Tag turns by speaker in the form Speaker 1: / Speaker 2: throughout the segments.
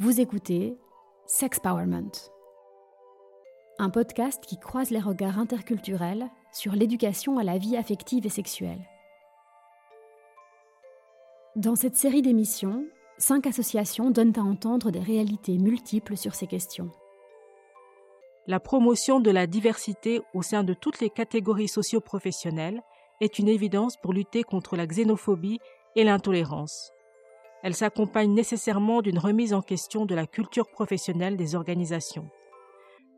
Speaker 1: Vous écoutez Sexpowerment, un podcast qui croise les regards interculturels sur l'éducation à la vie affective et sexuelle. Dans cette série d'émissions, cinq associations donnent à entendre des réalités multiples sur ces questions.
Speaker 2: La promotion de la diversité au sein de toutes les catégories socio-professionnelles est une évidence pour lutter contre la xénophobie et l'intolérance. Elle s'accompagne nécessairement d'une remise en question de la culture professionnelle des organisations.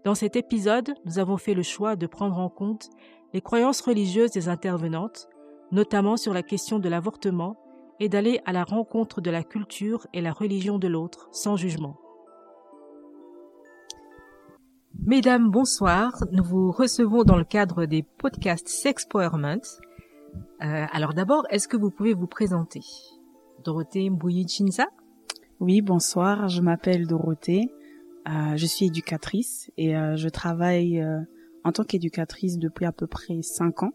Speaker 2: Dans cet épisode, nous avons fait le choix de prendre en compte les croyances religieuses des intervenantes, notamment sur la question de l'avortement, et d'aller à la rencontre de la culture et la religion de l'autre sans jugement. Mesdames, bonsoir. Nous vous recevons dans le cadre des podcasts Sexpowerment. Euh, alors d'abord, est-ce que vous pouvez vous présenter? Dorothée Mbouyi-Chinsa
Speaker 3: Oui, bonsoir, je m'appelle Dorothée. Euh, je suis éducatrice et euh, je travaille euh, en tant qu'éducatrice depuis à peu près cinq ans.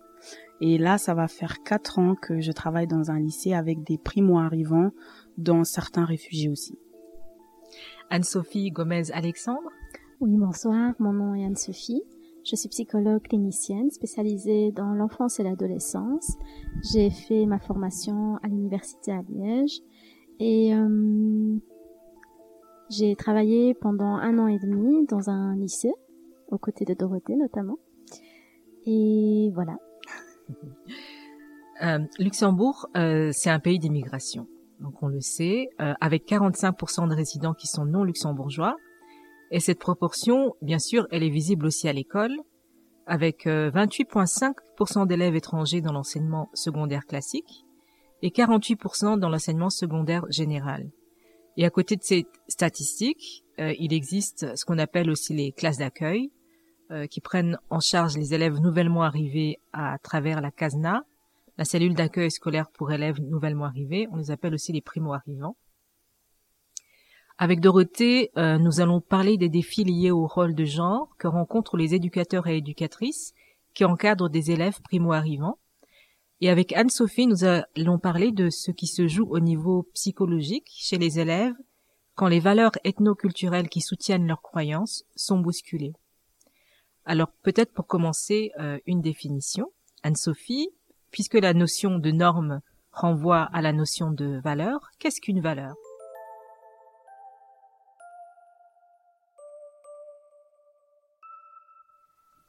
Speaker 3: Et là, ça va faire quatre ans que je travaille dans un lycée avec des primo-arrivants, dont certains réfugiés aussi.
Speaker 2: Anne-Sophie Gomez-Alexandre
Speaker 4: Oui, bonsoir, mon nom est Anne-Sophie. Je suis psychologue clinicienne spécialisée dans l'enfance et l'adolescence. J'ai fait ma formation à l'université à Liège et euh, j'ai travaillé pendant un an et demi dans un lycée, aux côtés de Dorothée notamment. Et voilà.
Speaker 2: euh, Luxembourg, euh, c'est un pays d'immigration. Donc on le sait, euh, avec 45% de résidents qui sont non luxembourgeois, et cette proportion, bien sûr, elle est visible aussi à l'école, avec 28,5% d'élèves étrangers dans l'enseignement secondaire classique et 48% dans l'enseignement secondaire général. Et à côté de ces statistiques, euh, il existe ce qu'on appelle aussi les classes d'accueil, euh, qui prennent en charge les élèves nouvellement arrivés à travers la CASNA, la cellule d'accueil scolaire pour élèves nouvellement arrivés. On les appelle aussi les primo-arrivants. Avec Dorothée, euh, nous allons parler des défis liés au rôle de genre que rencontrent les éducateurs et éducatrices qui encadrent des élèves primo-arrivants. Et avec Anne-Sophie, nous allons parler de ce qui se joue au niveau psychologique chez les élèves quand les valeurs ethno-culturelles qui soutiennent leurs croyances sont bousculées. Alors peut-être pour commencer euh, une définition. Anne-Sophie, puisque la notion de norme renvoie à la notion de valeur, qu'est-ce qu'une valeur?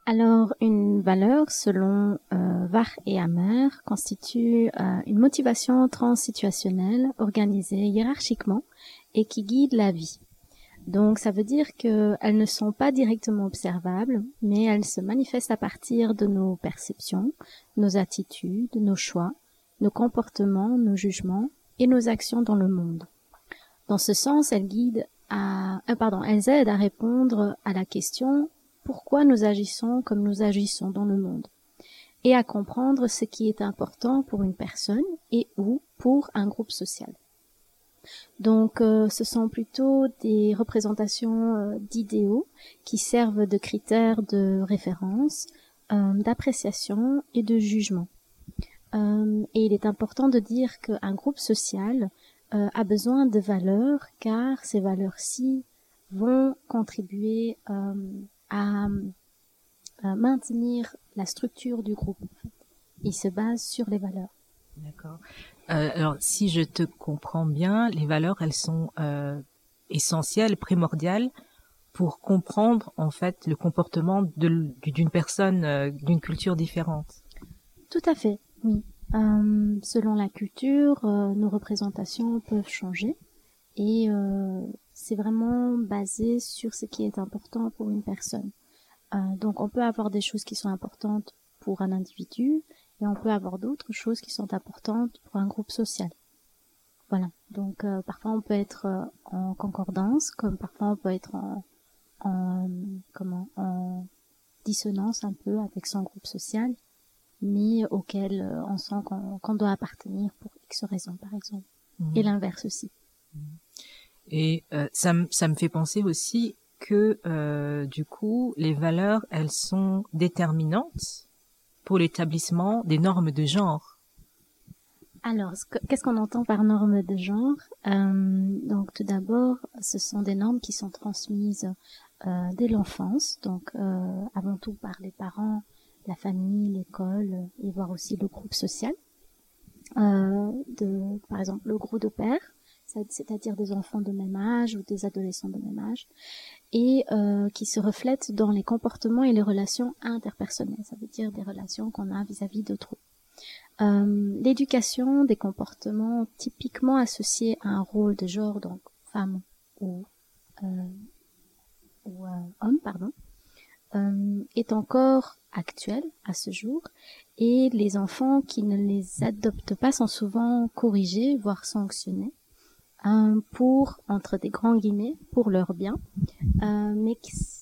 Speaker 4: Alors, une valeur, selon euh, Var et Hammer, constitue euh, une motivation transsituationnelle organisée hiérarchiquement et qui guide la vie. Donc, ça veut dire qu'elles ne sont pas directement observables, mais elles se manifestent à partir de nos perceptions, nos attitudes, nos choix, nos comportements, nos jugements et nos actions dans le monde. Dans ce sens, elles guident euh, elles aident à répondre à la question pourquoi nous agissons comme nous agissons dans le monde et à comprendre ce qui est important pour une personne et ou pour un groupe social. Donc euh, ce sont plutôt des représentations euh, d'idéaux qui servent de critères de référence, euh, d'appréciation et de jugement. et il est important de dire qu'un groupe social a besoin de valeurs car ces valeurs-ci vont contribuer à, maintenir la structure du groupe. En fait. Il se base sur les valeurs.
Speaker 2: D'accord. Euh, alors, si je te comprends bien, les valeurs, elles sont euh, essentielles, primordiales pour comprendre en fait le comportement d'une personne euh, d'une culture différente.
Speaker 4: Tout à fait, oui. Selon la culture, nos représentations peuvent changer et c'est vraiment basé sur ce qui est important pour une personne. Euh, donc on peut avoir des choses qui sont importantes pour un individu et on peut avoir d'autres choses qui sont importantes pour un groupe social. Voilà. Donc euh, parfois on peut être euh, en concordance, comme parfois on peut être en, en comment en dissonance un peu avec son groupe social, mais auquel on sent qu'on doit appartenir pour X raisons par exemple. Mmh. Et l'inverse aussi. Mmh.
Speaker 2: Et euh, ça, ça me fait penser aussi que euh, du coup, les valeurs, elles sont déterminantes pour l'établissement des normes de genre.
Speaker 4: Alors, qu'est-ce qu'on entend par normes de genre? Euh, Donc, tout d'abord, ce sont des normes qui sont transmises euh, dès l'enfance, donc euh, avant tout par les parents, la famille, l'école et voire aussi le groupe social. Euh, de, par exemple, le groupe de pères, c'est-à-dire des enfants de même âge ou des adolescents de même âge, et euh, qui se reflètent dans les comportements et les relations interpersonnelles, ça veut dire des relations qu'on a vis-à-vis d'autrui. Euh, l'éducation des comportements typiquement associés à un rôle de genre, donc femme ou, euh, ou homme, pardon, est encore actuelle à ce jour et les enfants qui ne les adoptent pas sont souvent corrigés, voire sanctionnés pour, entre des grands guillemets, pour leur bien, euh, mais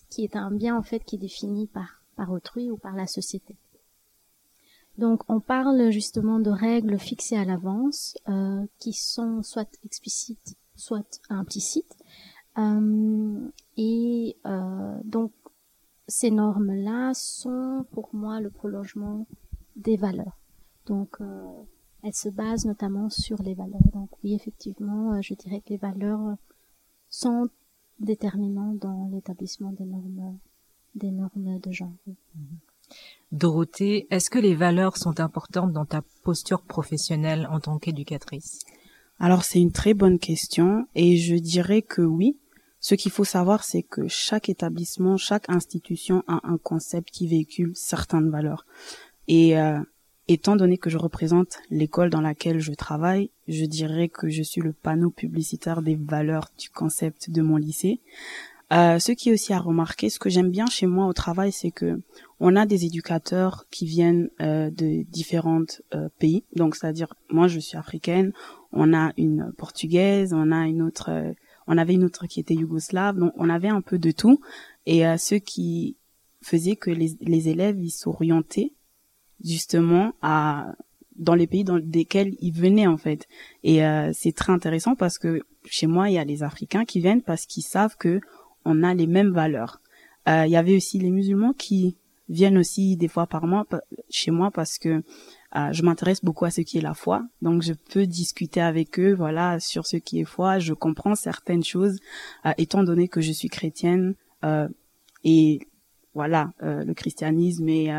Speaker 4: qui, est un bien en fait qui est défini par, par autrui ou par la société. Donc on parle justement de règles fixées à l'avance, euh, qui sont soit explicites, soit implicites. Euh, et donc ces normes-là sont pour moi le prolongement des valeurs. Donc elle se base notamment sur les valeurs. Donc oui, effectivement, euh, je dirais que les valeurs sont déterminantes dans l'établissement des normes, des normes de genre.
Speaker 2: Dorothée, est-ce que les valeurs sont importantes dans ta posture professionnelle en tant qu'éducatrice?
Speaker 3: Alors c'est une très bonne question et je dirais que oui. Ce qu'il faut savoir, c'est que chaque établissement, chaque institution a un concept qui véhicule certaines valeurs. Et euh, Étant donné que je représente l'école dans laquelle je travaille, je dirais que je suis le panneau publicitaire des valeurs du concept de mon lycée. Euh, ce qui est aussi à remarquer, ce que j'aime bien chez moi au travail, c'est que on a des éducateurs qui viennent euh, de différents euh, pays. Donc, c'est-à-dire, moi, je suis africaine, on a une portugaise, on a une autre, euh, on avait une autre qui était yougoslave. Donc, on avait un peu de tout. Et ce qui faisait que les, les élèves ils s'orientaient justement à dans les pays dans lesquels ils venaient en fait. Et euh, c'est très intéressant parce que chez moi il y a les Africains qui viennent parce qu'ils savent que on a les mêmes valeurs. Euh, il y avait aussi les musulmans qui viennent aussi des fois par mois chez moi parce que euh, je m'intéresse beaucoup à ce qui est la foi, donc je peux discuter avec eux, voilà, sur ce qui est foi. Je comprends certaines choses, étant donné que je suis chrétienne et voilà, le christianisme et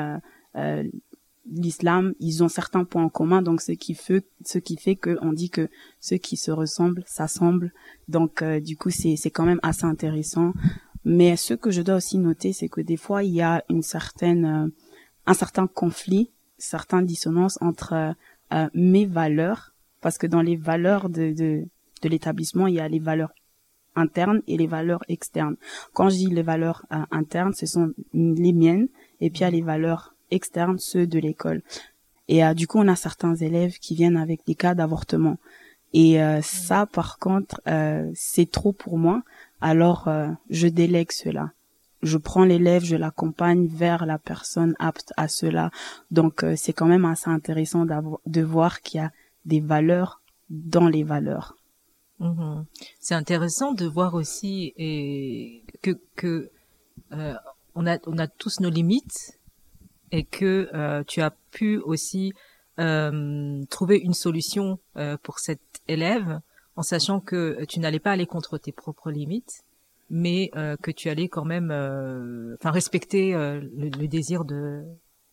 Speaker 3: l'islam, ils ont certains points en commun, donc ce qui fait, ce qui fait que on dit que ceux qui se ressemblent s'assemblent. Donc euh, du coup, c'est c'est quand même assez intéressant. Mais ce que je dois aussi noter, c'est que des fois il y a une certaine euh, un certain conflit, certaines dissonances entre euh, mes valeurs, parce que dans les valeurs de de, de l'établissement, il y a les valeurs internes et les valeurs externes. Quand je dis les valeurs internes, ce sont les miennes, et puis il y a les valeurs externes, ceux de l'école. Et euh, du coup, on a certains élèves qui viennent avec des cas d'avortement. Et euh, ça, par contre, euh, c'est trop pour moi. Alors, je délègue cela. Je prends l'élève, je l'accompagne vers la personne apte à cela. Donc, c'est quand même assez intéressant de voir qu'il y a des valeurs dans les valeurs.
Speaker 2: Mhm. C'est intéressant de voir aussi et que que on a on a tous nos limites et que euh, tu as pu aussi euh, trouver une solution euh, pour cet élève en sachant que tu n'allais pas aller contre tes propres limites, mais que tu allais quand même, enfin respecter le, désir de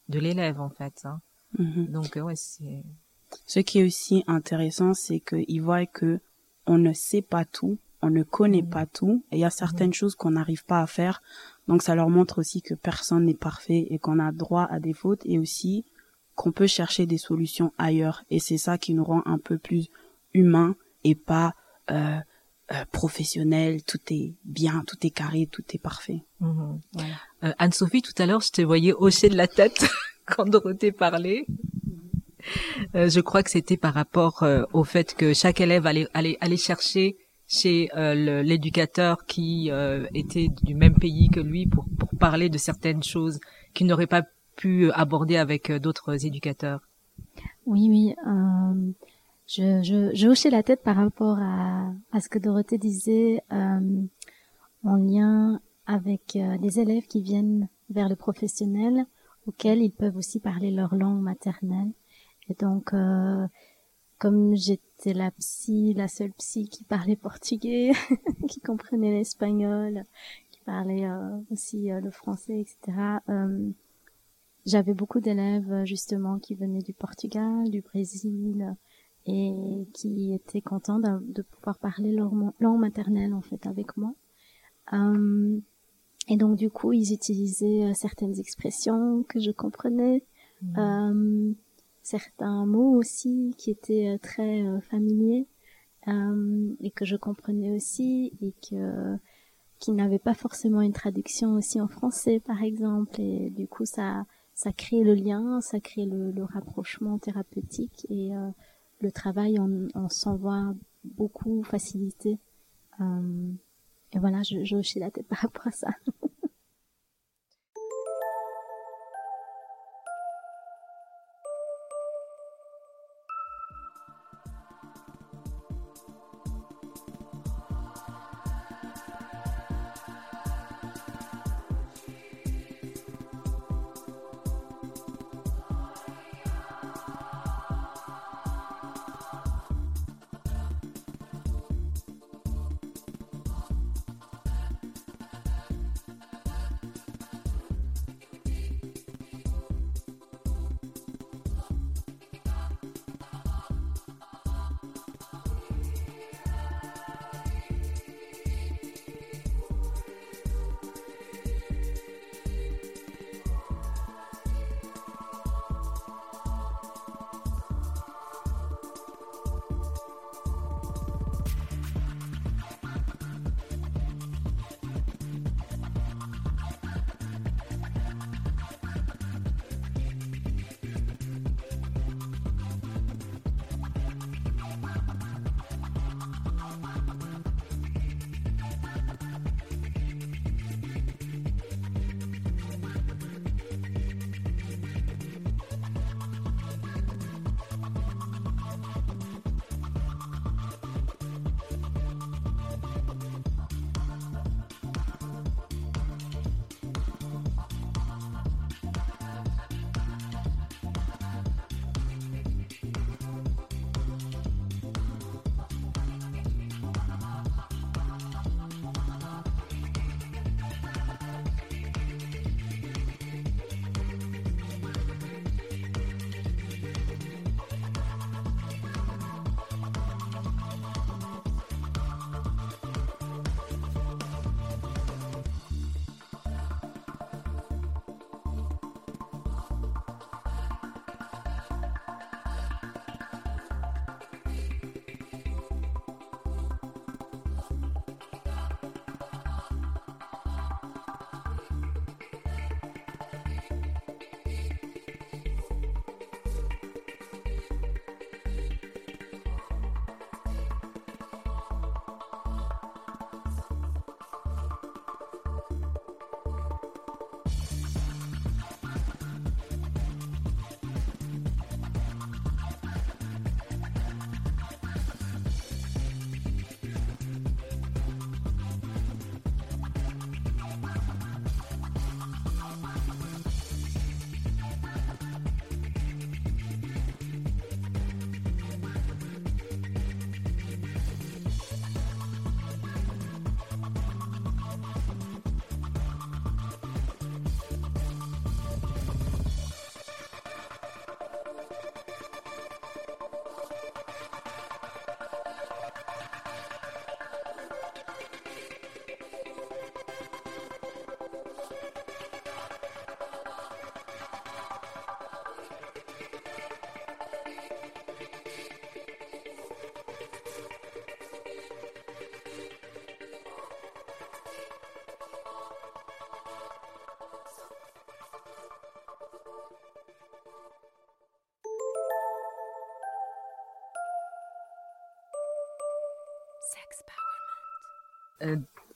Speaker 2: de l'élève en fait. Hein. Mm-hmm. Donc ouais, c'est.
Speaker 3: Ce qui est aussi intéressant, c'est qu'il voit que on ne sait pas tout, on ne connaît mm-hmm. pas tout, et il y a certaines mm-hmm. choses qu'on n'arrive pas à faire. Donc ça leur montre aussi que personne n'est parfait et qu'on a droit à des fautes et aussi qu'on peut chercher des solutions ailleurs. Et c'est ça qui nous rend un peu plus humains et pas euh, euh, professionnels. Tout est bien, tout est carré, tout est parfait.
Speaker 2: Mhm. Euh, Anne-Sophie, tout à l'heure, je te voyais hocher de la tête quand Dorothée parlait. je crois que c'était par rapport au fait que chaque élève allait, allait, allait chercher chez euh, l'éducateur qui euh, était du même pays que lui pour, pour parler de certaines choses qu'il n'aurait pas pu aborder avec euh, d'autres éducateurs.
Speaker 4: Oui, oui. Euh, je, je, je, hochais la tête par rapport à, à ce que Dorothée disait euh, en lien avec les élèves qui viennent vers le professionnel auxquels ils peuvent aussi parler leur langue maternelle. Et donc, comme j'étais la psy, la seule psy qui parlait portugais, qui comprenait l'espagnol, qui parlait aussi le français, etc. j'avais beaucoup d'élèves justement qui venaient du Portugal, du Brésil, et qui étaient contents de, pouvoir parler leur langue maternelle en fait avec moi. Euh, et donc du coup, ils utilisaient euh, certaines expressions que je comprenais, mmh. Euh, certains mots aussi qui étaient très familiers et que je comprenais aussi et que qui n'avaient pas forcément une traduction aussi en français par exemple. Et du coup, ça ça crée le lien, ça crée le, le rapprochement thérapeutique et le travail en, en s'en voit beaucoup facilité. Euh, et voilà, je, je hochais la tête par rapport à ça.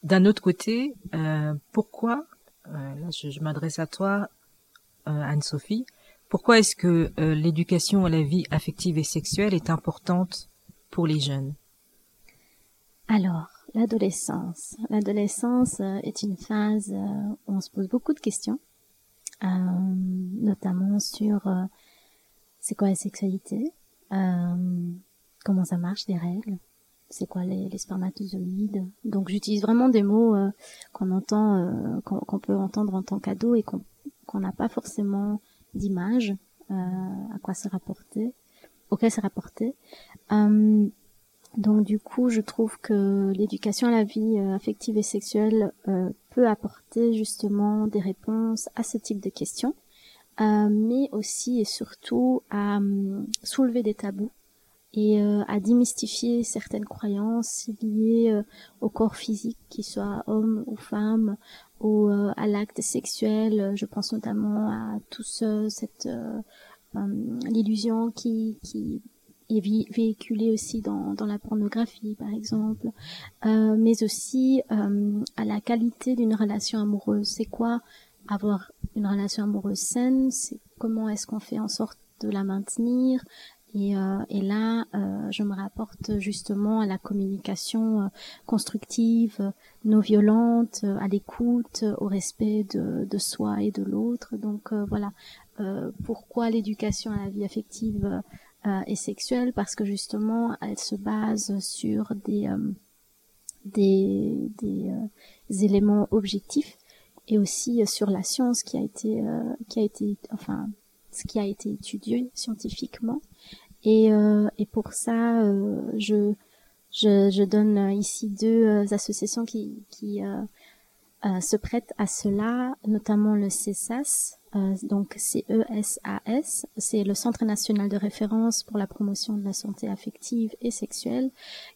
Speaker 2: d'un autre côté, euh, pourquoi, euh, là je, m'adresse à toi, Anne-Sophie, pourquoi est-ce que l'éducation à la vie affective et sexuelle est importante pour les jeunes?
Speaker 4: Alors, l'adolescence. L'adolescence est une phase où on se pose beaucoup de questions, notamment sur c'est quoi la sexualité, comment ça marche, des règles? C'est quoi les, spermatozoïdes? Donc j'utilise vraiment des mots qu'on entend, qu'on peut entendre en tant qu'ado et qu'on n'a pas forcément d'image à quoi se rapporter, auquel se rapporter. Donc du coup, je trouve que l'éducation à la vie euh, affective et sexuelle euh, peut apporter justement des réponses à ce type de questions, euh, mais aussi et surtout à hum, soulever des tabous et à démystifier certaines croyances liées au corps physique, qu'il soit homme ou femme, ou à l'acte sexuel. Je pense notamment à tout ce, cette hum, l'illusion qui, qui est véhiculé aussi dans, dans la pornographie par exemple, euh, mais aussi euh, à la qualité d'une relation amoureuse. C'est quoi avoir une relation amoureuse saine? C'est comment est-ce qu'on fait en sorte de la maintenir? Et, euh, et là, euh, je me rapporte justement à la communication euh, constructive, non violente, à l'écoute, au respect de, de soi et de l'autre. Donc voilà, pourquoi l'éducation à la vie affective euh, et sexuelle? Parce que justement elle se base sur des euh, des, des euh, éléments objectifs et aussi sur la science qui a été qui a été enfin ce qui a été étudié scientifiquement. Et et pour ça je je, donne ici deux associations qui qui se prêtent à cela notamment le CESAS euh, donc CESAS, c'est le Centre national de référence pour la promotion de la santé affective et sexuelle,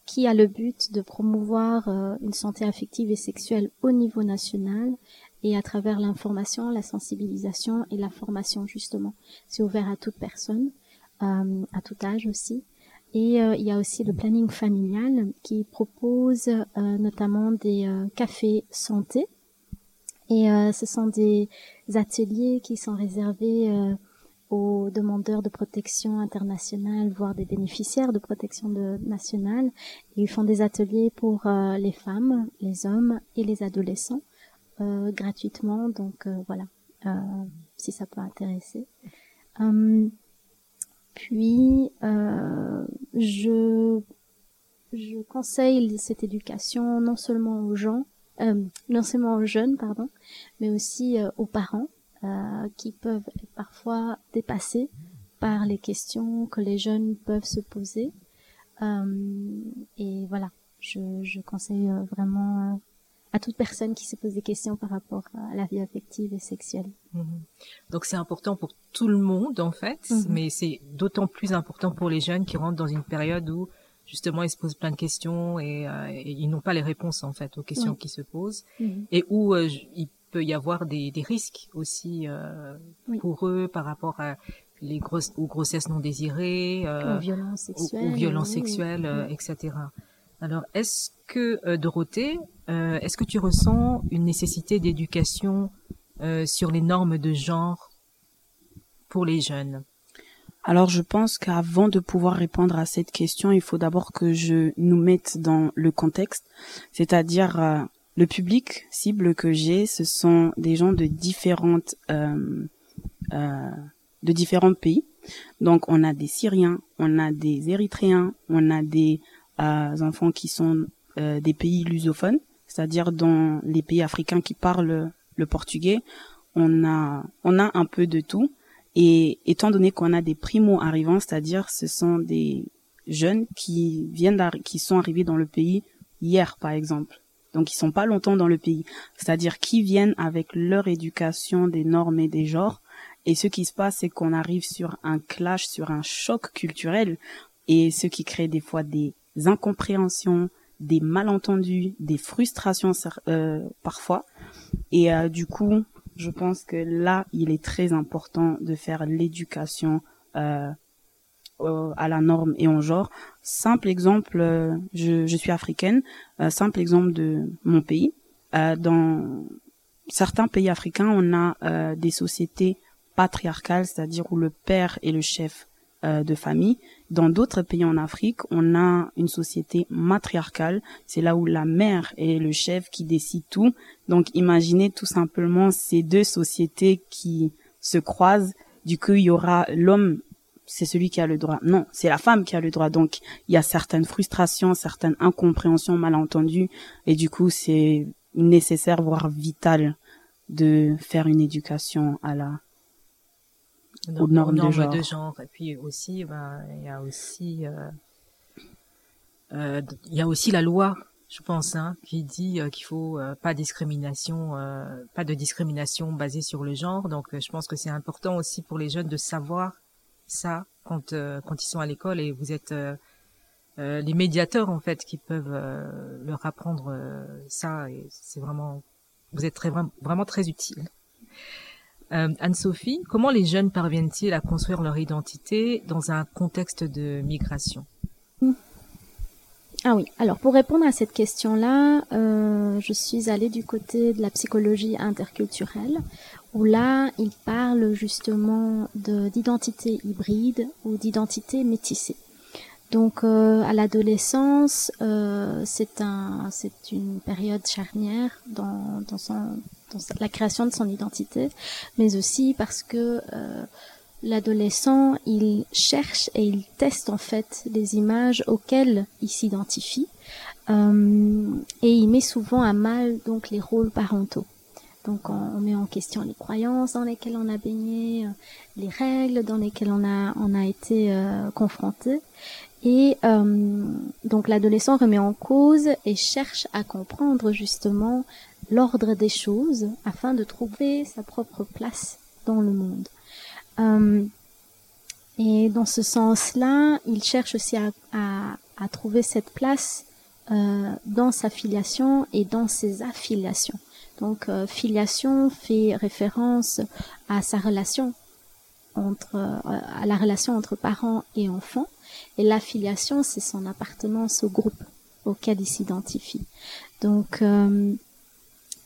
Speaker 4: qui a le but de promouvoir euh, une santé affective et sexuelle au niveau national et à travers l'information, la sensibilisation et la formation justement. C'est ouvert à toute personne, euh, à tout âge aussi. Et il y a aussi le planning familial qui propose notamment des cafés santé et euh, ce sont des ateliers qui sont réservés euh, aux demandeurs de protection internationale, voire des bénéficiaires de protection nationale. ils font des ateliers pour euh, les femmes, les hommes et les adolescents gratuitement. Donc voilà, si ça peut intéresser. Hum, puis je je conseille cette éducation non seulement aux gens, euh, non seulement aux jeunes, pardon, mais aussi euh, aux parents euh, qui peuvent être parfois dépassés par les questions que les jeunes peuvent se poser. et voilà, je, je conseille vraiment à toute personne qui se pose des questions par rapport à la vie affective et sexuelle.
Speaker 2: Mhm. Donc c'est important pour tout le monde en fait, mhm. mais c'est d'autant plus important pour les jeunes qui rentrent dans une période où justement ils se posent plein de questions et, euh, ils n'ont pas les réponses en fait aux questions qui se posent mhm. et où euh, il peut y avoir des, des risques aussi euh, pour eux par rapport à les grosses aux grossesses non désirées,
Speaker 4: aux violences sexuelles,
Speaker 2: aux, violences sexuelles, etc. Alors est-ce que Dorothée, est-ce que tu ressens une nécessité d'éducation sur les normes de genre pour les jeunes?
Speaker 3: Alors je pense qu'avant de pouvoir répondre à cette question, il faut d'abord que je nous mette dans le contexte, c'est-à-dire euh, le public cible que j'ai, ce sont des gens de différentes euh, euh, de différents pays. Donc on a des Syriens, on a des Érythréens, on a des enfants qui sont des pays lusophones, c'est-à-dire dans les pays africains qui parlent le portugais. On a on a un peu de tout. Et étant donné qu'on a des primo arrivants, c'est-à-dire ce sont des jeunes qui viennent qui sont arrivés dans le pays hier par exemple. Donc ils sont pas longtemps dans le pays, c'est-à-dire qui viennent avec leur éducation des normes et des genres et ce qui se passe c'est qu'on arrive sur un clash, sur un choc culturel et ce qui crée des fois des incompréhensions, des malentendus, des frustrations euh, parfois. Et euh, du coup, je pense que là, il est très important de faire l'éducation euh, à la norme et en genre. Simple exemple, euh, je, je, suis africaine, euh, simple exemple de mon pays. Euh, dans certains pays africains, on a des sociétés patriarcales, c'est-à-dire où le père est le chef euh, de famille. Dans d'autres pays en Afrique, on a une société matriarcale. C'est là où la mère est le chef qui décide tout. Donc imaginez tout simplement ces deux sociétés qui se croisent. Du coup, il y aura l'homme c'est celui qui a le droit. Non, c'est la femme qui a le droit. Donc, il y a certaines frustrations, certaines incompréhensions, malentendus, et du coup, c'est nécessaire, voire vital, de faire une éducation à la aux normes,
Speaker 2: de, genre. Et puis aussi, ben, il y a aussi, euh, euh, il y a aussi la loi je pense, hein, qui dit euh, qu'il faut euh, pas discrimination, euh, pas de discrimination basée sur le genre. Donc, je pense que c'est important aussi pour les jeunes de savoir ça quand quand ils sont à l'école et vous êtes les médiateurs en fait qui peuvent leur apprendre ça et c'est vraiment vous êtes très vraiment très utile. Anne-Sophie, comment les jeunes parviennent-ils à construire leur identité dans un contexte de migration
Speaker 4: ah oui, alors pour répondre à cette question-là, euh, je suis allée du côté de la psychologie interculturelle, où là, il parle justement d'identité hybride ou d'identité métissée. Donc euh, à l'adolescence, euh, c'est un, une période charnière dans, dans, son, la création de son identité, mais aussi parce que l'adolescent, il cherche et il teste en fait les images auxquelles il s'identifie euh, et il met souvent à mal donc les rôles parentaux. Donc on, met en question les croyances dans lesquelles on a baigné, euh, les règles dans lesquelles on a on a été euh, confronté et euh, donc l'adolescent remet en cause et cherche à comprendre justement l'ordre des choses afin de trouver sa propre place dans le monde. Euh, et dans ce sens-là, il cherche aussi à, à, à trouver cette place euh, dans sa filiation et dans ses affiliations. Donc, euh, filiation fait référence à sa relation entre, euh, à la relation entre parents et enfants, et l'affiliation, c'est son appartenance au groupe auquel il s'identifie. Donc, euh,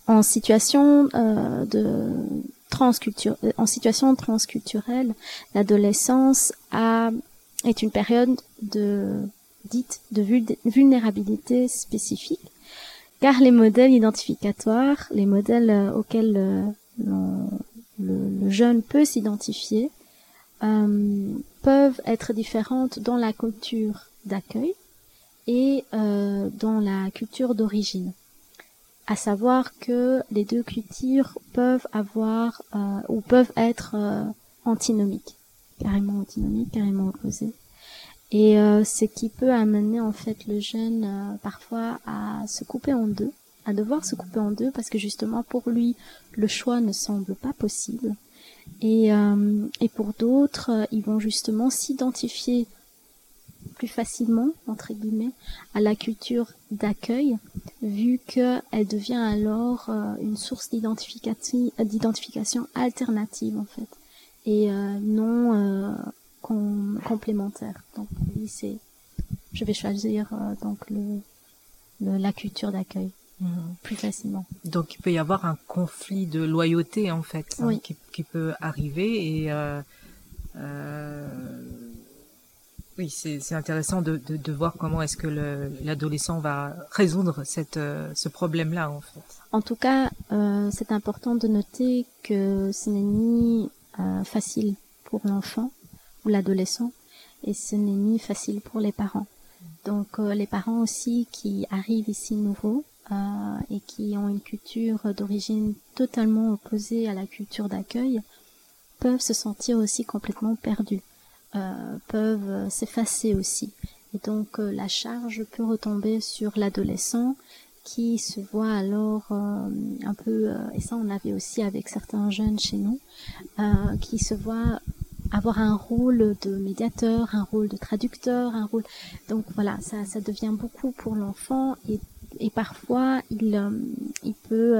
Speaker 4: en situation de euh, en situation transculturelle, l'adolescence a, est une période de, dite de vulnérabilité spécifique, car les modèles identificatoires, les modèles euh, auxquels euh, le, jeune peut s'identifier, peuvent être différentes dans la culture d'accueil et dans la culture d'origine à savoir que les deux cultures peuvent avoir euh, ou peuvent être euh, antinomiques, carrément antinomiques, carrément opposées. Et euh, ce qui peut amener en fait le jeune parfois à se couper en deux, à devoir se couper en deux parce que justement pour lui le choix ne semble pas possible. Et, et pour d'autres, ils vont justement s'identifier plus facilement, entre guillemets, à la culture d'accueil, vu qu'elle devient alors euh, une source d'identification, d'identification alternative, en fait, et euh, non euh, complémentaire. Donc, lui, c'est, je vais choisir donc le, la culture d'accueil. Mhm. plus facilement.
Speaker 2: Donc il peut y avoir un conflit de loyauté en fait hein, qui, qui, peut arriver et euh, oui, c'est intéressant de, de, de, voir comment est-ce que l'adolescent va résoudre cette, euh, ce problème-là, en fait.
Speaker 4: En tout cas, euh, c'est important de noter que ce n'est ni euh, facile pour l'enfant ou l'adolescent, et ce n'est ni facile pour les parents. Donc, euh, les parents aussi qui arrivent ici nouveaux euh, et qui ont une culture d'origine totalement opposée à la culture d'accueil peuvent se sentir aussi complètement perdus. Euh, peuvent s'effacer aussi. Et donc euh, la charge peut retomber sur l'adolescent qui se voit alors un peu, et ça on avait aussi avec certains jeunes chez nous, qui se voit avoir un rôle de médiateur, un rôle de traducteur, un rôle. Donc voilà, ça, ça devient beaucoup pour l'enfant et, et parfois il, il peut,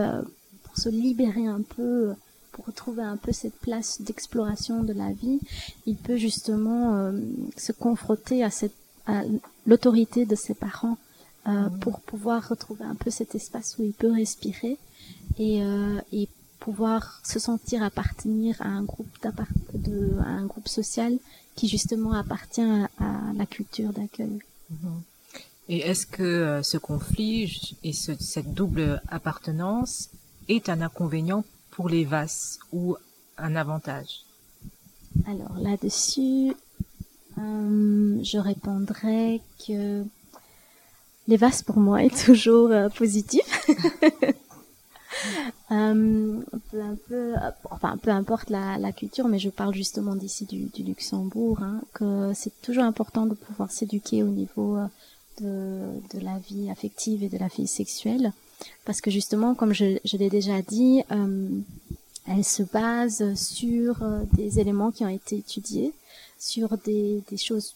Speaker 4: pour se libérer un peu pour retrouver un peu cette place d'exploration de la vie, il peut justement euh, se confronter à cette à l'autorité de ses parents euh, mmh. pour pouvoir retrouver un peu cet espace où il peut respirer et, euh, et pouvoir se sentir appartenir à un groupe de, à un groupe social qui justement appartient à, la culture d'accueil. Mmh.
Speaker 2: Et est-ce que ce conflit et ce, cette double appartenance est un inconvénient pour les VAS ou un avantage?
Speaker 4: Alors là-dessus, euh, je répondrais que les vases pour moi est toujours euh, positif. Euh, peu, un peu, importe la, culture, mais je parle justement d'ici du, du, Luxembourg, hein, que c'est toujours important de pouvoir s'éduquer au niveau de, de, la vie affective et de la vie sexuelle, parce que justement, comme je, je l'ai déjà dit, euh, elle se base sur des éléments qui ont été étudiés, sur des, des choses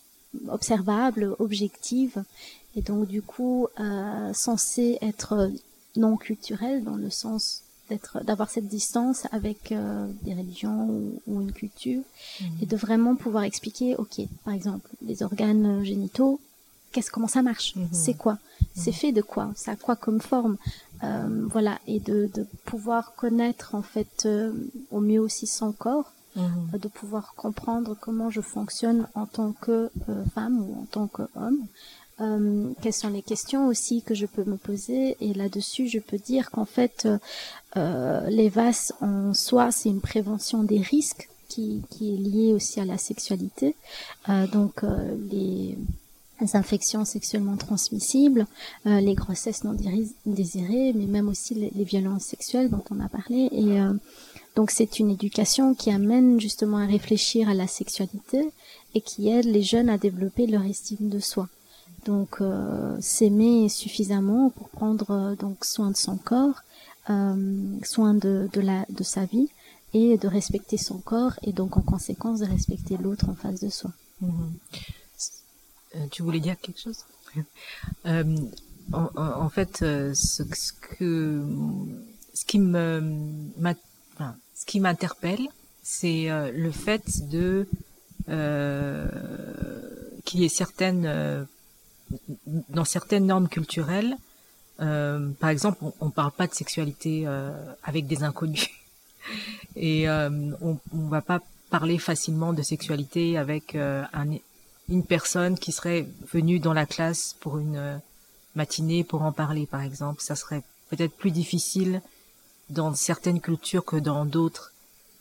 Speaker 4: observables, objectives, et donc du coup euh, censé être non culturel dans le sens d'être d'avoir cette distance avec euh, des religions ou, une culture mhm. et de vraiment pouvoir expliquer ok par exemple les organes génitaux qu'est-ce comment ça marche? Mhm. c'est quoi? C'est mhm. fait de quoi? Ça a quoi comme forme? Euh, voilà et de, de pouvoir connaître en fait euh, au mieux aussi son corps de pouvoir comprendre comment je fonctionne en tant que femme ou en tant qu'homme. Euh, quelles sont les questions aussi que je peux me poser? Et là-dessus je peux dire qu'en fait euh, les VAS en soi c'est une prévention des risques qui, qui est liée aussi à la sexualité. Euh, donc euh, les infections sexuellement transmissibles, euh, les grossesses non désirées, mais même aussi les, violences sexuelles dont on a parlé. Et donc c'est une éducation qui amène justement à réfléchir à la sexualité et qui aide les jeunes à développer leur estime de soi. Donc euh, s'aimer suffisamment pour prendre euh, donc soin de son corps, euh, soin de, de, la, de sa vie et de respecter son corps et donc en conséquence de respecter l'autre en face de soi.
Speaker 2: Mhm. Tu voulais dire quelque chose? En, en, fait, ce, ce, que ce qui me ce qui m'interpelle, c'est le fait de euh, qu'il y ait certaines dans certaines normes culturelles, euh, par exemple, on, ne parle pas de sexualité euh, avec des inconnus, et euh, on, on va pas parler facilement de sexualité avec euh, un, une personne qui serait venue dans la classe pour une matinée pour en parler, par exemple. Ça serait peut-être plus difficile dans certaines cultures que dans d'autres.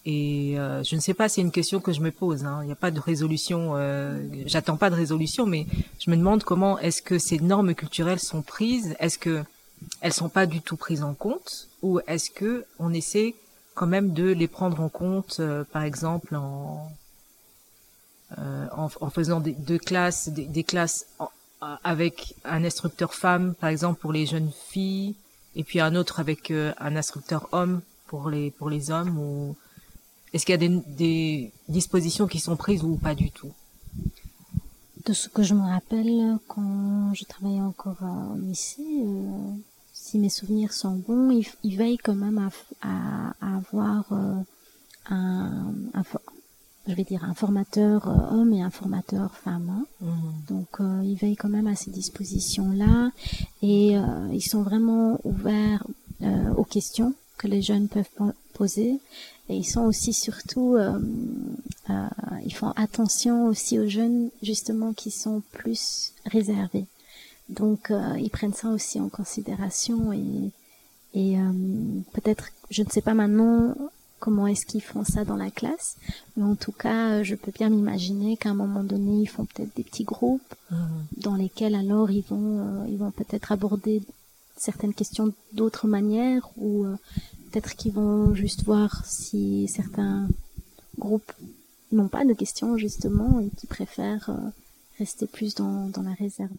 Speaker 2: Et euh, je ne sais pas, c'est une question que je me pose. Hein. Il n'y a pas de résolution. Euh, J'attends pas de résolution, mais je me demande comment est-ce que ces normes culturelles sont prises? Est-ce que elles sont pas du tout prises en compte, ou est-ce que on essaie quand même de les prendre en compte, euh, par exemple en, euh, en, en faisant des, deux classes, des, des classes avec un instructeur femme, par exemple pour les jeunes filles, et puis un autre avec euh, un instructeur homme pour les pour les hommes ou est-ce qu'il y a des, des, dispositions qui sont prises ou pas du tout?
Speaker 4: De ce que je me rappelle, quand je travaillais encore au lycée, euh, si mes souvenirs sont bons, il, il veille quand même à, à, à avoir euh, un, un, je vais dire un formateur euh, homme et un formateur femme. Hein. Mmh. Donc euh, ils veillent quand même à ces dispositions-là et euh, ils sont vraiment ouverts aux questions que les jeunes peuvent poser et ils sont aussi surtout, euh, euh, ils font attention aussi aux jeunes justement qui sont plus réservés. Donc euh, ils prennent ça aussi en considération et, et euh, peut-être, je ne sais pas maintenant comment est-ce qu'ils font ça dans la classe, mais en tout cas, je peux bien m'imaginer qu'à un moment donné, ils font peut-être des petits groupes mmh. dans lesquels alors ils vont, euh, ils vont peut-être aborder certaines questions d'autres manières ou Peut-être qu'ils vont juste voir si certains groupes n'ont pas de questions justement et qui préfèrent euh, rester plus dans, dans la réserve.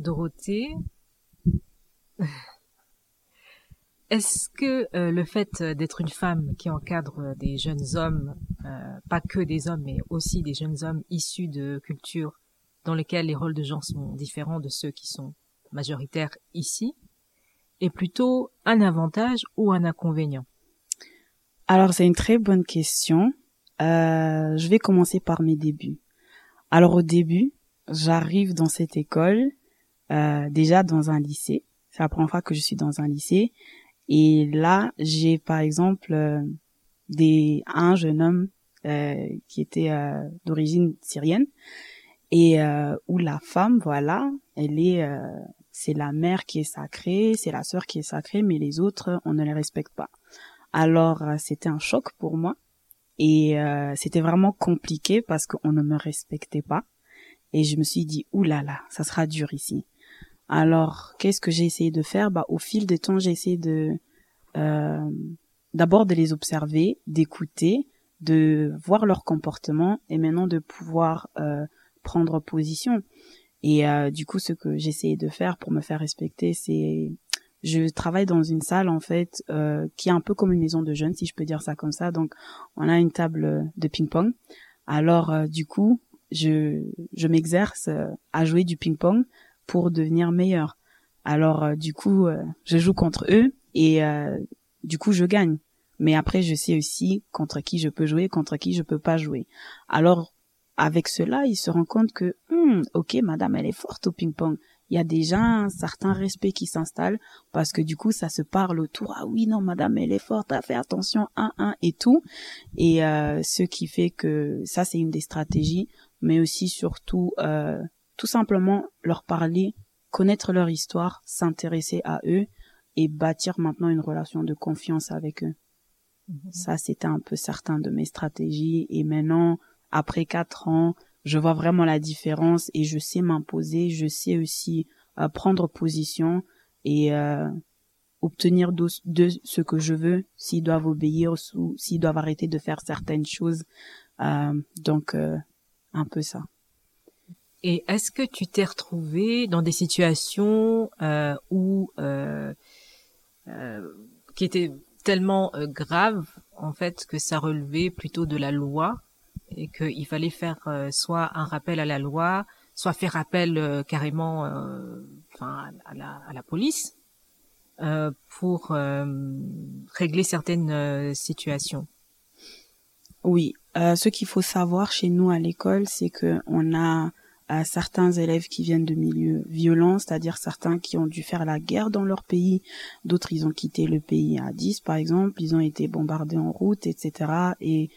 Speaker 2: Dorothée, est-ce que euh, le fait d'être une femme qui encadre des jeunes hommes, euh, pas que des hommes, mais aussi des jeunes hommes issus de cultures dans lesquelles les rôles de genre sont différents de ceux qui sont majoritaires ici, est plutôt un avantage ou un inconvénient?
Speaker 3: Alors c'est une très bonne question. Euh, je vais commencer par mes débuts. Alors au début, j'arrive dans cette école euh, déjà dans un lycée. C'est la première fois que je suis dans un lycée. Et là, j'ai par exemple euh, des un jeune homme euh, qui était euh, d'origine syrienne et où la femme, voilà, elle est c'est la mère qui est sacrée, c'est la sœur qui est sacrée, mais les autres, on ne les respecte pas. Alors, c'était un choc pour moi. Et c'était vraiment compliqué parce qu'on ne me respectait pas. Et je me suis dit, oulala, ça sera dur ici. Alors, qu'est-ce que j'ai essayé de faire? Bah, Au fil des temps, j'ai essayé de euh, d'abord de les observer, d'écouter, de voir leur comportement et maintenant de pouvoir euh, prendre position. Et euh, du coup, ce que j'essayais de faire pour me faire respecter, c'est je travaille dans une salle en fait euh, qui est un peu comme une maison de jeunes, si je peux dire ça comme ça. Donc, on a une table de ping-pong. Alors, euh, du coup, je, je m'exerce à jouer du ping-pong pour devenir meilleur. Alors euh, du coup, euh, je joue contre eux et euh, du coup je gagne. Mais après, je sais aussi contre qui je peux jouer, contre qui je peux pas jouer. Alors avec cela, il se rend compte que, hmm, ok, madame, elle est forte au ping-pong. Il y a déjà un certain respect qui s'installe parce que du coup, ça se parle autour. Ah oui, non, madame, elle est forte. a fait attention, un, un et tout. Et ce qui fait que ça, c'est une des stratégies, mais aussi surtout tout simplement leur parler, connaître leur histoire, s'intéresser à eux et bâtir maintenant une relation de confiance avec eux. Mhm. Ça, c'était un peu certain de mes stratégies et maintenant, après quatre ans, je vois vraiment la différence et je sais m'imposer, je sais aussi euh, prendre position et euh, obtenir de, ce que je veux s'ils doivent obéir ou s'ils doivent arrêter de faire certaines choses. Euh, donc, un peu ça.
Speaker 2: Et est-ce que tu t'es retrouvé dans des situations euh, où euh, euh, qui étaient tellement euh, graves en fait que ça relevait plutôt de la loi et qu'il fallait faire euh, soit un rappel à la loi, soit faire appel euh, carrément, enfin à la, à la police pour régler certaines situations?
Speaker 3: Oui, ce qu'il faut savoir chez nous à l'école, c'est que on a à certains élèves qui viennent de milieux violents, c'est-à-dire certains qui ont dû faire la guerre dans leur pays, d'autres ils ont quitté le pays à 10 par exemple, ils ont été bombardés en route, etc. Et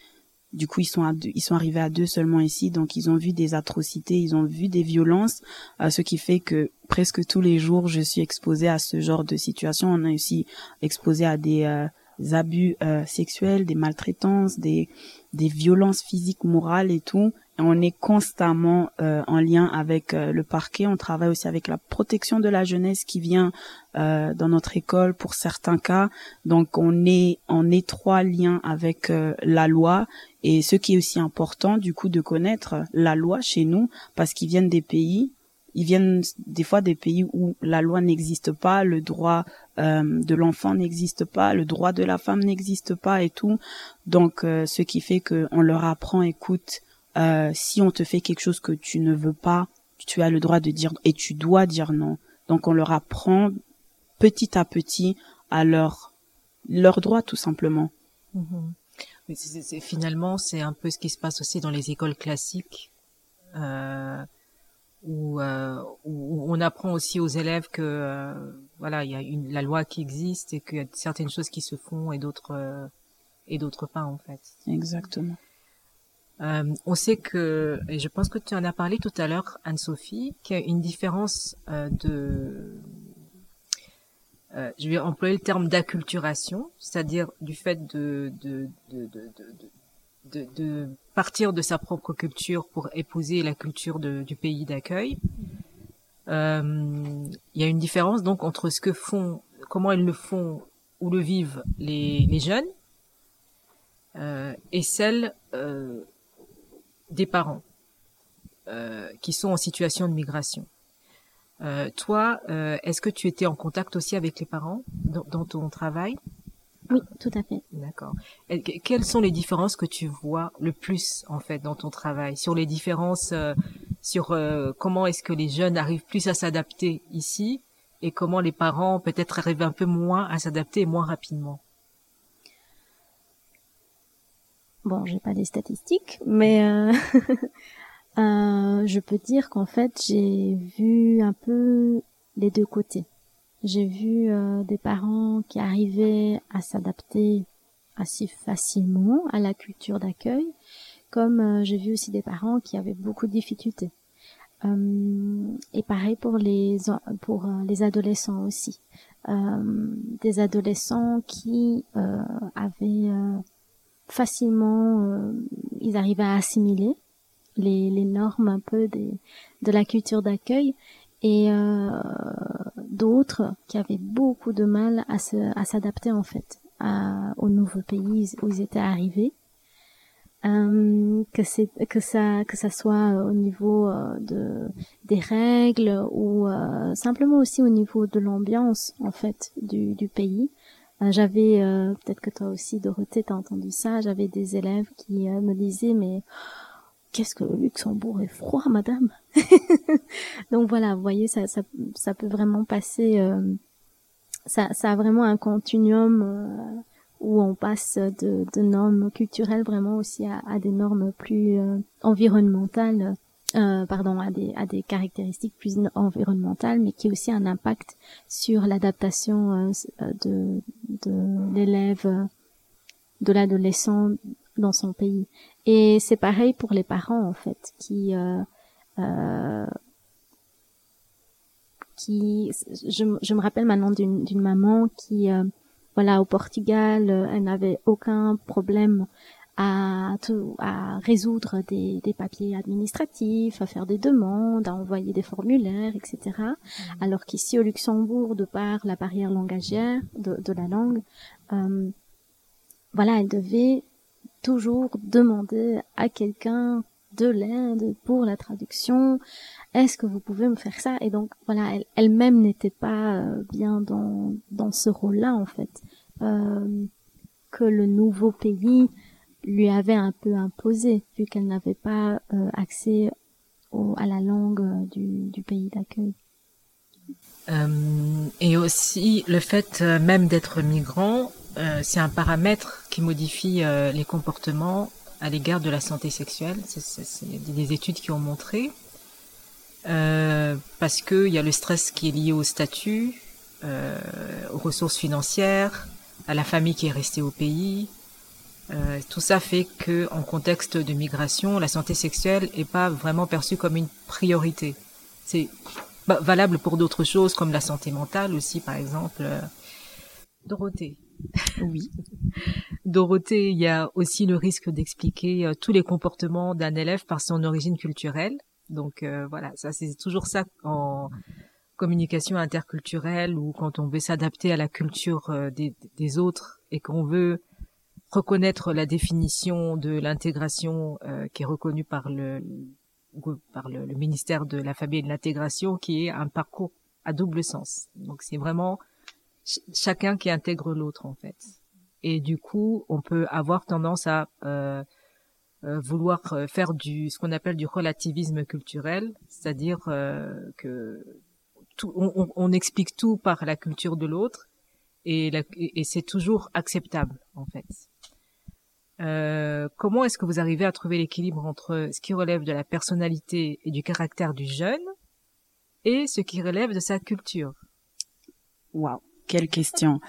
Speaker 3: du coup ils sont ils sont arrivés à deux seulement ici, donc ils ont vu des atrocités, ils ont vu des violences, euh, ce qui fait que presque tous les jours je suis exposée à ce genre de situation. On est aussi exposé à des euh, abus euh, sexuels, des maltraitances, des des violences physiques, morales et tout on est constamment euh, en lien avec euh, le parquet. On travaille aussi avec la protection de la jeunesse qui vient euh, dans notre école pour certains cas. Donc on est en étroit lien avec la loi et ce qui est aussi important du coup de connaître la loi chez nous parce qu'ils viennent des pays ils viennent des fois des pays où la loi n'existe pas, le droit de l'enfant n'existe pas, le droit de la femme n'existe pas et tout. Donc, ce qui fait qu'on leur apprend, écoute, euh, si on te fait quelque chose que tu ne veux pas, tu as le droit de dire et tu dois dire non. Donc on leur apprend petit à petit à leur leur droit tout simplement.
Speaker 2: Mm-hmm. Mais c'est, finalement c'est un peu ce qui se passe aussi dans les écoles classiques. Euh, où, euh, où, on apprend aussi aux élèves que euh, voilà il y a une la loi qui existe et qu'il y a certaines choses qui se font et d'autres euh, et d'autres pas en fait.
Speaker 3: Exactement.
Speaker 2: Euh, on sait que, et je pense que tu en as parlé tout à l'heure, Anne-Sophie, qu'il y a une différence euh, de, euh, je vais employer le terme d'acculturation, c'est-à-dire du fait de de, de, de, de, partir de sa propre culture pour épouser la culture du pays d'accueil. Il y a une différence donc entre ce que font, comment ils le font ou le vivent les, les jeunes et celle des parents euh, qui sont en situation de migration. Euh, toi, euh, est-ce que tu étais en contact aussi avec les parents dans, dans ton travail?
Speaker 4: Oui, tout à fait.
Speaker 2: D'accord. Quelles sont les différences que tu vois le plus en fait dans ton travail? Sur les différences, euh, sur euh, comment est-ce que les jeunes arrivent plus à s'adapter ici et comment les parents peut-être arrivent un peu moins à s'adapter et moins rapidement?
Speaker 4: Bon, j'ai pas des statistiques, mais euh, euh, je peux dire qu'en fait, j'ai vu un peu les deux côtés. J'ai vu euh, des parents qui arrivaient à s'adapter assez facilement à la culture d'accueil, comme euh, j'ai vu aussi des parents qui avaient beaucoup de difficultés. Et pareil pour les pour les adolescents aussi. Des adolescents qui avaient facilement, euh, ils arrivaient à assimiler les, les normes un peu des, de la culture d'accueil et euh, d'autres qui avaient beaucoup de mal à se, à s'adapter en fait au nouveau pays où ils étaient arrivés. Euh, que c'est que ça que ça soit au niveau euh, de des règles ou simplement aussi au niveau de l'ambiance en fait du, du pays J'avais, euh, peut-être que toi aussi, Dorothée, t'as entendu ça, j'avais des élèves qui euh, me disaient, mais qu'est-ce que le Luxembourg est froid, madame? Donc voilà, vous voyez, ça, ça, ça peut vraiment passer, euh, ça, ça a vraiment un continuum euh, où on passe de, de normes culturelles vraiment aussi à, des normes plus euh, environnementales, euh, pardon, à des, à des caractéristiques plus environnementales, mais qui ont aussi un impact sur l'adaptation euh, de, de l'élève, euh, de l'adolescent dans son pays. Et c'est pareil pour les parents en fait, qui euh, euh, qui je, je me rappelle maintenant d'une maman qui euh, voilà au Portugal euh, elle n'avait aucun problème à tout, à résoudre des, des papiers administratifs, à faire des demandes, à envoyer des formulaires, etc. Alors qu'ici au Luxembourg, de par la barrière langagière de, de la langue, euh, voilà, elle devait toujours demander à quelqu'un de l'aide pour la traduction. Est-ce que vous pouvez me faire ça? Et donc voilà, elle, elle-même n'était pas euh, bien dans dans ce rôle-là en fait, euh, que le nouveau pays lui avait un peu imposé vu qu'elle n'avait pas euh, accès à la langue euh, du, pays d'accueil.
Speaker 2: Euh, et aussi le fait même d'être migrant, c'est un paramètre qui modifie les comportements à l'égard de la santé sexuelle. C'est, des études qui ont montré. Parce qu'il y a le stress qui est lié au statut, aux ressources financières, à la famille qui est restée au pays. Euh, tout ça fait que, en contexte de migration, la santé sexuelle est pas vraiment perçue comme une priorité. C'est bah, valable pour d'autres choses comme la santé mentale aussi, par exemple. Euh, Dorothée.
Speaker 3: Oui.
Speaker 2: Dorothée, il y a aussi le risque d'expliquer euh, tous les comportements d'un élève par son origine culturelle. Donc euh, voilà, ça c'est toujours ça en communication interculturelle ou quand on veut s'adapter à la culture des, des autres et qu'on veut reconnaître la définition de l'intégration euh, qui est reconnue par le par le, le, ministère de la famille et de l'intégration qui est un parcours à double sens. Donc c'est vraiment ch chacun qui intègre l'autre en fait. Et du coup, on peut avoir tendance à euh, euh, vouloir faire du ce qu'on appelle du relativisme culturel, c'est-à-dire euh, que tout, on, on, explique tout par la culture de l'autre et, la, et, et c'est toujours acceptable en fait. Euh, comment est-ce que vous arrivez à trouver l'équilibre entre ce qui relève de la personnalité et du caractère du jeune et ce qui relève de sa culture?
Speaker 3: Waouh, quelle question.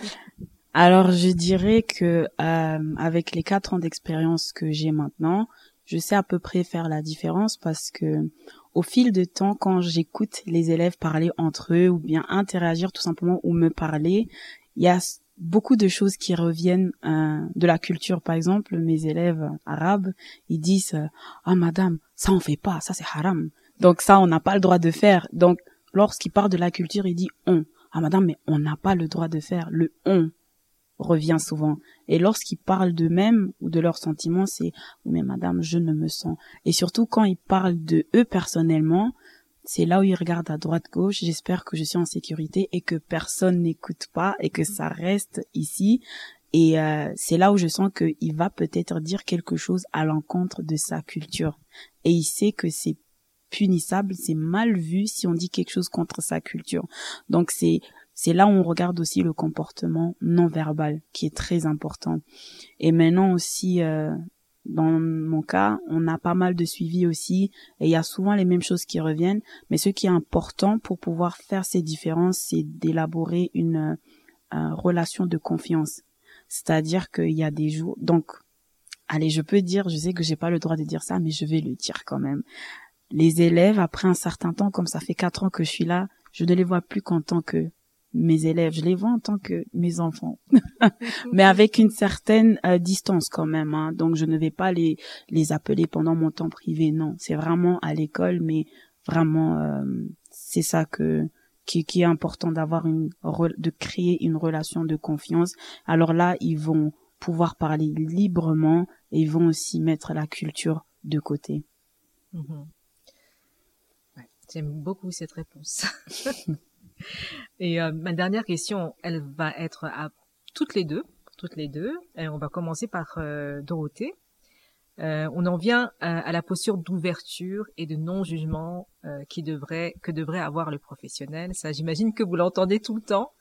Speaker 3: Alors je dirais que euh, avec les quatre ans d'expérience que j'ai maintenant, je sais à peu près faire la différence parce que au fil de temps, quand j'écoute les élèves parler entre eux ou bien interagir tout simplement ou me parler, il y a beaucoup de choses qui reviennent euh, de la culture. Par exemple, mes élèves arabes, ils disent ah oh, madame, ça on fait pas, ça c'est haram. Donc ça on n'a pas le droit de faire. Donc lorsqu'ils parlent de la culture, ils disent on. Ah madame, mais on n'a pas le droit de faire. Le on revient souvent. Et lorsqu'ils parlent d'eux-mêmes ou de leurs sentiments, c'est mais madame, je ne me sens. Et surtout quand ils parlent de eux personnellement, c'est là où il regarde à droite gauche, j'espère que je suis en sécurité et que personne n'écoute pas et que ça reste ici. Et euh, c'est là où je sens qu'il va peut-être dire quelque chose à l'encontre de sa culture. Et il sait que c'est punissable, c'est mal vu si on dit quelque chose contre sa culture. Donc c'est c'est là où on regarde aussi le comportement non verbal qui est très important. Et maintenant aussi euh, dans mon cas, on a pas mal de suivi aussi et il y a souvent les mêmes choses qui reviennent, mais ce qui est important pour pouvoir faire ces différences, c'est d'élaborer une euh, relation de confiance. C'est-à-dire qu'il y a des jours donc allez, je peux dire, je sais que j'ai pas le droit de dire ça, mais je vais le dire quand même. Les élèves, après un certain temps, comme ça fait quatre ans que je suis là, je ne les vois plus qu'en tant que mes élèves, je les vois en tant que mes enfants, mais avec une certaine euh, distance quand même. Hein. Donc je ne vais pas les les appeler pendant mon temps privé, non. C'est vraiment à l'école, mais vraiment euh, c'est ça que qui, qui est important d'avoir une de créer une relation de confiance. Alors là, ils vont pouvoir parler librement et ils vont aussi mettre la culture de côté.
Speaker 2: Mm-hmm. J'aime beaucoup cette réponse. Et euh, ma dernière question, elle va être à toutes les deux, toutes les deux. Et on va commencer par euh, Dorothée. Euh, on en vient à, la posture d'ouverture et de non-jugement qui devrait que devrait avoir le professionnel. Ça, j'imagine que vous l'entendez tout le temps.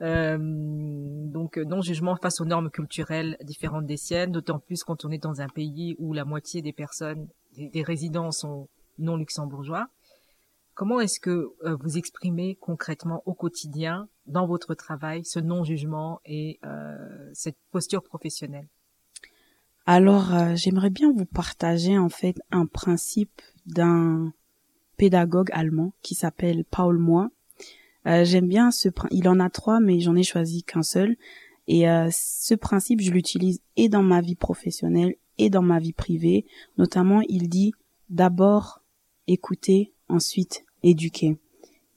Speaker 2: donc non-jugement face aux normes culturelles différentes des siennes, d'autant plus quand on est dans un pays où la moitié des personnes, des résidents sont non luxembourgeois. Comment est-ce que euh, vous exprimez concrètement au quotidien, dans votre travail, ce non-jugement et euh, cette posture professionnelle?
Speaker 3: Alors, euh, j'aimerais bien vous partager en fait un principe d'un pédagogue allemand qui s'appelle Paul Moi. J'aime bien ce il en a trois, mais j'en ai choisi qu'un seul. Et ce principe, je l'utilise et dans ma vie professionnelle et dans ma vie privée. Notamment, il dit d'abord écouter, ensuite éduquer.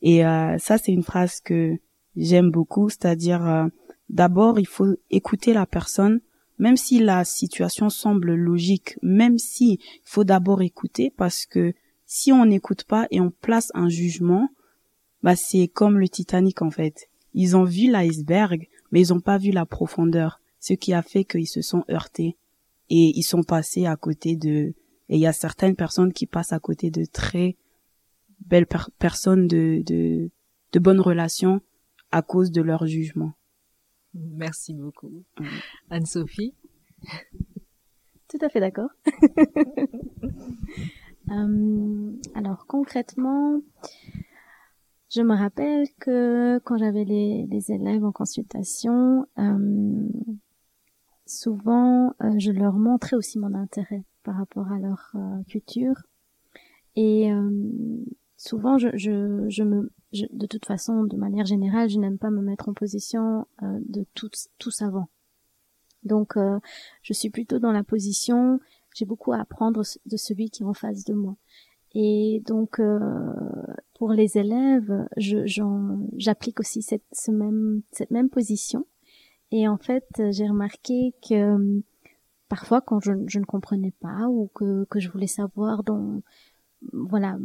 Speaker 3: Et euh, ça, c'est une phrase que j'aime beaucoup, c'est-à-dire euh, d'abord, il faut écouter la personne, même si la situation semble logique, même si il faut d'abord écouter, parce que si on n'écoute pas et on place un jugement, bah c'est comme le Titanic en fait. Ils ont vu l'iceberg, mais ils n'ont pas vu la profondeur, ce qui a fait qu'ils se sont heurtés et ils sont passés à côté de. Et il y a certaines personnes qui passent à côté de très belles personnes de, de, de bonnes relations à cause de leur jugement.
Speaker 2: Merci beaucoup. Anne-Sophie
Speaker 4: Tout à fait d'accord. euh, alors concrètement, je me rappelle que quand j'avais les, les, élèves en consultation, euh, souvent euh, je leur montrais aussi mon intérêt par rapport à leur euh, culture et euh, souvent je, je, je me de toute façon de manière générale je n'aime pas me mettre en position euh, de tout tout savant donc euh, je suis plutôt dans la position j'ai beaucoup à apprendre de celui qui est en face de moi. Et donc euh, pour les élèves je j'applique aussi cette ce même cette même position. Et en fait j'ai remarqué que parfois quand je, je, ne comprenais pas ou que, que je voulais savoir dans voilà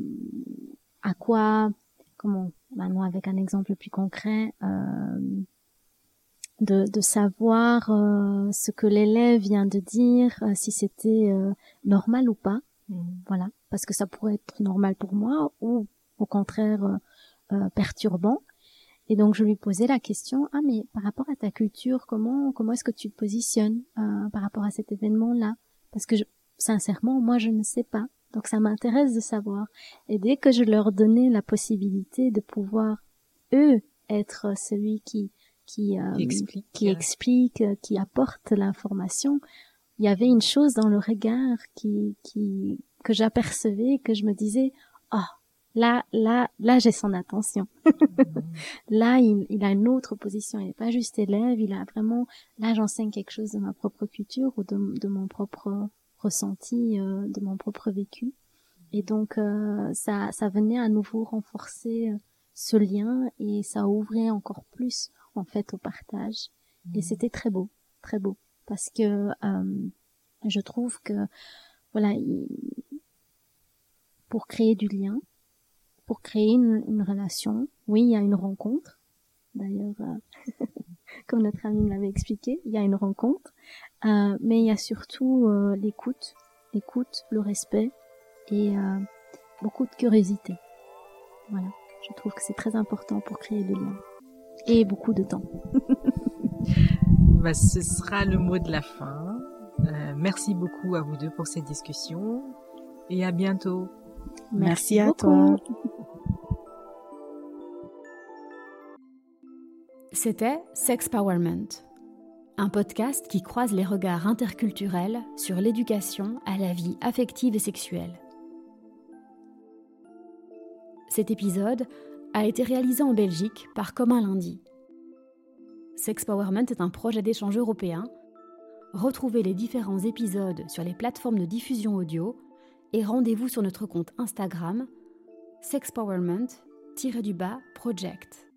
Speaker 4: à quoi, comment, maintenant avec un exemple plus concret, euh, de, de savoir euh, ce que l'élève vient de dire, euh, si c'était normal ou pas, mmh. voilà, parce que ça pourrait être normal pour moi ou au contraire perturbant. Et donc je lui posais la question ah mais par rapport à ta culture comment comment est-ce que tu te positionnes par rapport à cet événement là parce que je, sincèrement moi je ne sais pas donc ça m'intéresse de savoir. Et dès que je leur donnais la possibilité de pouvoir eux être celui qui qui, euh,
Speaker 2: explique,
Speaker 4: qui explique, qui apporte l'information, il y avait une chose dans le regard qui qui que j'apercevais que je me disais ah oh, là là là j'ai son attention. là il, il, a une autre position, il n'est pas juste élève, il a vraiment là j'enseigne quelque chose de ma propre culture ou de, de mon propre ressenti euh, de mon propre vécu. Et donc euh, ça, ça venait à nouveau renforcer euh, ce lien et ça ouvrait encore plus en fait au partage. Et mmh. c'était très beau, très beau, parce que je trouve que voilà, pour créer du lien, pour créer une, relation. Oui, il y a une rencontre. D'ailleurs, euh, comme notre ami me l'avait expliqué, il y a une rencontre. Euh, mais il y a surtout euh, l'écoute, l'écoute, le respect et beaucoup de curiosité. Voilà, je trouve que c'est très important pour créer des liens. Et beaucoup de temps.
Speaker 2: bah, ce sera le mot de la fin. merci beaucoup à vous deux pour cette discussion et à bientôt.
Speaker 3: Merci, à toi.
Speaker 1: C'était Sexpowerment, un podcast qui croise les regards interculturels sur l'éducation à la vie affective et sexuelle. Cet épisode a été réalisé en Belgique par Commun Lundi. Sexpowerment est un projet d'échange européen. Retrouvez les différents épisodes sur les plateformes de diffusion audio et rendez-vous sur notre compte Instagram sexpowerment-project.